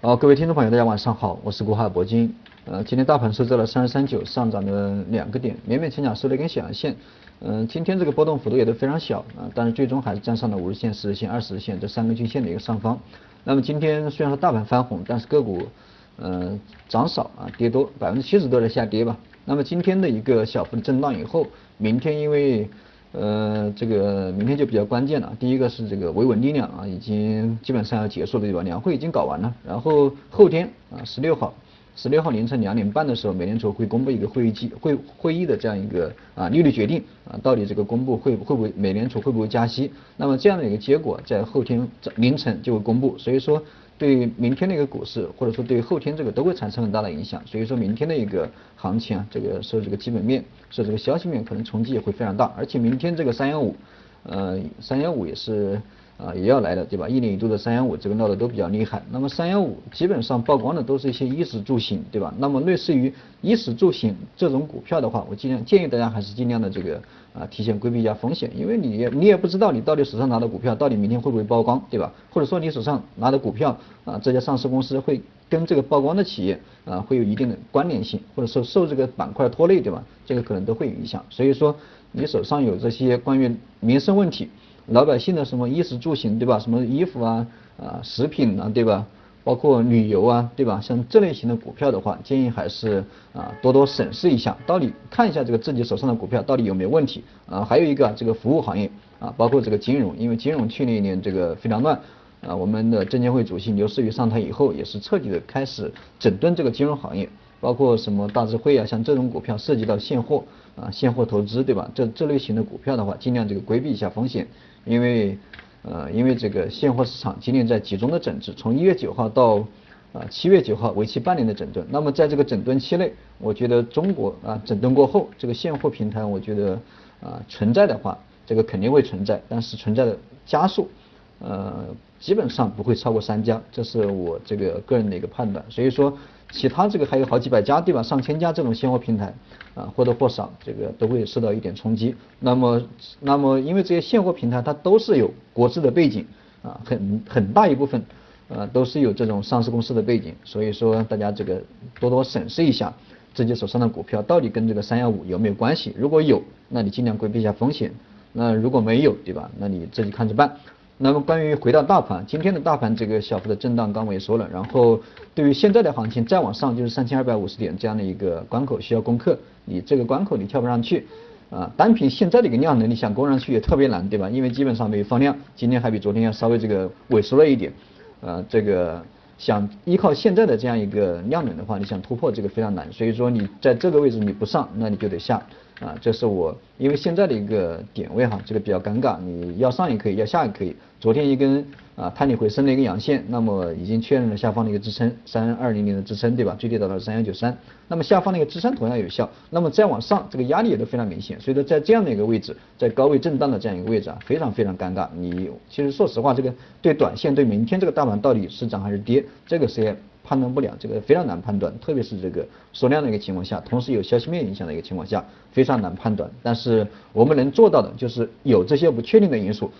好，各位听众朋友，大家晚上好，我是国海铂金。呃，今天大盘收在了三十三九，上涨了两个点，勉勉强强收了一根小阳线。嗯，今天这个波动幅度也都非常小啊，但是最终还是站上了五日线、十日线、二十日线这三根均线的一个上方。那么今天虽然说大盘翻红，但是个股嗯涨少啊，跌多，百分之七十都在下跌吧。那么今天的一个小幅的震荡以后，明天因为呃，这个明天就比较关键了。第一个是这个维稳力量啊，已经基本上要结束了对吧？两会已经搞完了，然后后天啊，十六号，十六号凌晨两点半的时候，美联储会公布一个会议记会会议的这样一个啊利率决定啊，到底这个公布会会不会美联储会不会加息？那么这样的一个结果在后天凌晨就会公布，所以说。对明天的一个股市，或者说对后天这个都会产生很大的影响，所以说明天的一个行情啊，这个受这个基本面、受这个消息面可能冲击也会非常大，而且明天这个三幺五，呃，三幺五也是。啊，也要来的，对吧？一年一度的三幺五，这个闹得都比较厉害。那么三幺五基本上曝光的都是一些衣食住行，对吧？那么类似于衣食住行这种股票的话，我尽量建议大家还是尽量的这个啊，提前规避一下风险，因为你也你也不知道你到底手上拿的股票到底明天会不会曝光，对吧？或者说你手上拿的股票啊，这家上市公司会跟这个曝光的企业啊，会有一定的关联性，或者说受这个板块拖累，对吧？这个可能都会有影响。所以说你手上有这些关于民生问题。老百姓的什么衣食住行，对吧？什么衣服啊，啊，食品啊，对吧？包括旅游啊，对吧？像这类型的股票的话，建议还是啊多多审视一下，到底看一下这个自己手上的股票到底有没有问题啊。还有一个这个服务行业啊，包括这个金融，因为金融去年一年这个非常乱啊。我们的证监会主席刘士余上台以后，也是彻底的开始整顿这个金融行业。包括什么大智慧啊，像这种股票涉及到现货啊，现货投资对吧？这这类型的股票的话，尽量这个规避一下风险，因为呃，因为这个现货市场今年在集中的整治，从一月九号到啊七月九号为期半年的整顿。那么在这个整顿期内，我觉得中国啊整顿过后，这个现货平台我觉得啊存在的话，这个肯定会存在，但是存在的加速呃基本上不会超过三家，这是我这个个人的一个判断。所以说。其他这个还有好几百家对吧？上千家这种现货平台啊，或多或少这个都会受到一点冲击。那么，那么因为这些现货平台它都是有国资的背景啊，很很大一部分呃都是有这种上市公司的背景，所以说大家这个多多审视一下自己手上的股票到底跟这个三幺五有没有关系。如果有，那你尽量规避一下风险；那如果没有，对吧？那你自己看着办。那么关于回到大盘，今天的大盘这个小幅的震荡刚萎缩了，然后对于现在的行情再往上就是三千二百五十点这样的一个关口需要攻克，你这个关口你跳不上去，啊，单凭现在的一个量能你想攻上去也特别难，对吧？因为基本上没有放量，今天还比昨天要稍微这个萎缩了一点，呃，这个想依靠现在的这样一个量能的话，你想突破这个非常难，所以说你在这个位置你不上，那你就得下。啊，这是我因为现在的一个点位哈，这个比较尴尬，你要上也可以，要下也可以。昨天一根啊探底回升的一个阳线，那么已经确认了下方的一个支撑三二零零的支撑，对吧？最低达到三幺九三，那么下方的一个支撑同样有效，那么再往上这个压力也都非常明显，所以说在这样的一个位置，在高位震荡的这样一个位置啊，非常非常尴尬。你其实说实话，这个对短线对明天这个大盘到底是涨还是跌，这个是。判断不了，这个非常难判断，特别是这个缩量的一个情况下，同时有消息面影响的一个情况下，非常难判断。但是我们能做到的就是有这些不确定的因素，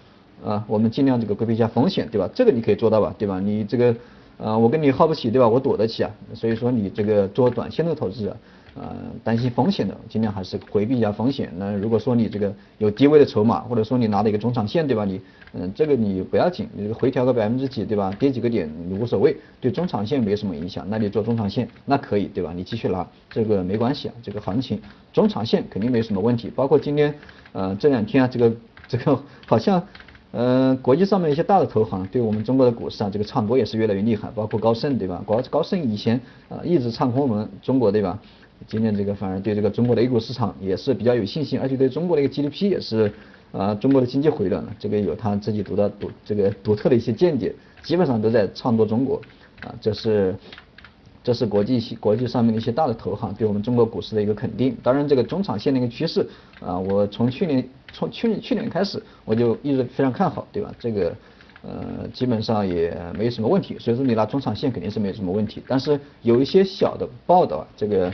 啊，我们尽量这个规避一下风险，对吧？这个你可以做到吧，对吧？你这个，啊，我跟你耗不起，对吧？我躲得起啊，所以说你这个做短线的投资者。呃，担心风险的，尽量还是回避一下风险。那如果说你这个有低位的筹码，或者说你拿了一个中长线，对吧？你，嗯，这个你不要紧，你这个回调个百分之几，对吧？跌几个点你无所谓，对中长线没什么影响。那你做中长线那可以，对吧？你继续拿，这个没关系啊。这个行情中长线肯定没什么问题。包括今天，呃，这两天啊，这个 这个好像，呃，国际上面一些大的投行对我们中国的股市啊，这个唱多也是越来越厉害。包括高盛，对吧？高高盛以前啊一直唱空我们中国，对吧？今年这个反而对这个中国的 A 股市场也是比较有信心，而且对中国的一个 GDP 也是啊，中国的经济回暖，这个有他自己独到独这个独特的一些见解，基本上都在唱多中国啊，这是 这是国际国际上面的一些大的投行对我们中国股市的一个肯定。当然，这个中长线的一个趋势啊，我从去年从去年去年开始我就一直非常看好，对吧？这个呃基本上也没有什么问题，所以说你拿中长线肯定是没有什么问题。但是有一些小的报道，这个。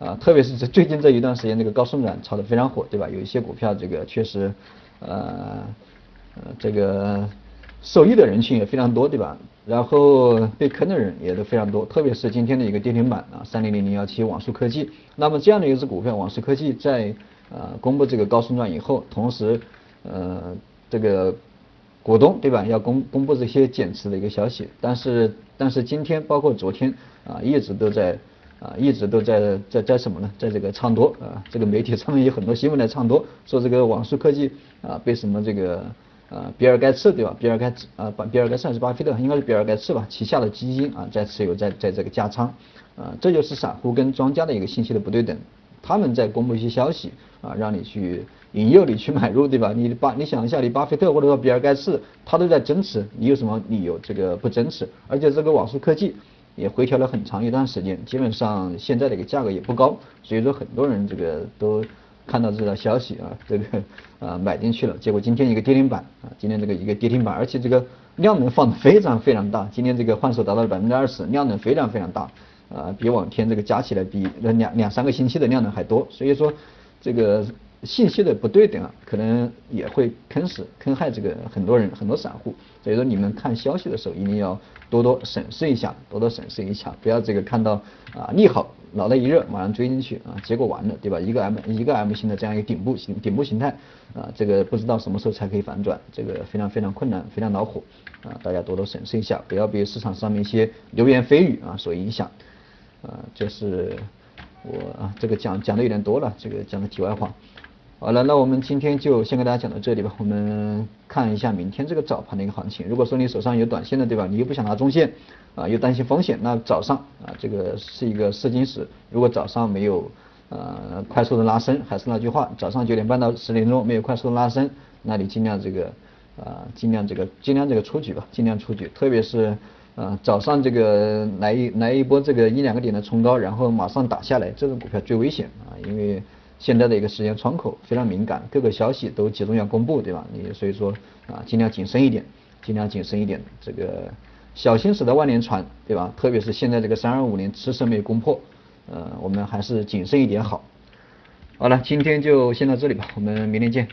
啊，特别是这最近这一段时间，那个高送转炒得非常火，对吧？有一些股票这个确实，呃，呃，这个受益的人群也非常多，对吧？然后被坑的人也都非常多，特别是今天的一个跌停板啊，三零零零幺七网速科技。那么这样的一只股票，网速科技在呃公布这个高送转以后，同时呃这个股东对吧，要公公布这些减持的一个消息，但是但是今天包括昨天啊，一直都在啊一直都在在在什么呢？在这个唱多啊，这个媒体上面有很多新闻来唱多，说这个网速科技啊被什么这个。呃，比尔盖茨对吧？比尔盖茨啊，把比尔盖茨还是巴菲特，应该是比尔盖茨吧？旗下的基金啊，在持有，在在这个加仓，啊，这就是散户跟庄家的一个信息的不对等。他们在公布一些消息啊，让你去引诱你去买入，对吧？你巴，你想一下，你巴菲特或者说比尔盖茨，他都在增持，你有什么理由这个不增持？而且这个网速科技也回调了很长一段时间，基本上现在的一个价格也不高，所以说很多人这个都。看到这条消息啊，这个啊买进去了，结果今天一个跌停板啊，今天这个一个跌停板，而且这个量能放的非常非常大，今天这个换手达到了百分之二十，量能非常非常大，啊比往天这个加起来比两两三个星期的量能还多，所以说这个。信息的不对等啊，可能也会坑死、坑害这个很多人、很多散户。所以说，你们看消息的时候一定要多多审视一下，多多审视一下，不要这个看到啊利好，脑袋一热马上追进去啊，结果完了，对吧？一个 M 一个 M 型的这样一个顶部形顶部形态啊，这个不知道什么时候才可以反转，这个非常非常困难，非常恼火啊！大家多多审视一下，不要被市场上面一些流言蜚语啊所影响啊。就是我啊，这个讲讲的有点多了，这个讲的题外话。好了，那我们今天就先跟大家讲到这里吧。我们看一下明天这个早盘的一个行情。如果说你手上有短线的，对吧？你又不想拿中线，啊，又担心风险，那早上啊，这个是一个试金石。如果早上没有呃快速的拉升，还是那句话，早上九点半到十点钟没有快速的拉升，那你尽量这个啊，尽量这个尽量这个出局吧，尽量出局。特别是呃早上这个来一来一波这个一两个点的冲高，然后马上打下来，这种股票最危险啊，因为。现在的一个时间窗口非常敏感，各个消息都集中要公布，对吧？你所以说啊，尽量谨慎一点，尽量谨慎一点。这个小心驶得万年船，对吧？特别是现在这个三二五年迟迟没有攻破，呃，我们还是谨慎一点好。好了，今天就先到这里吧，我们明天见。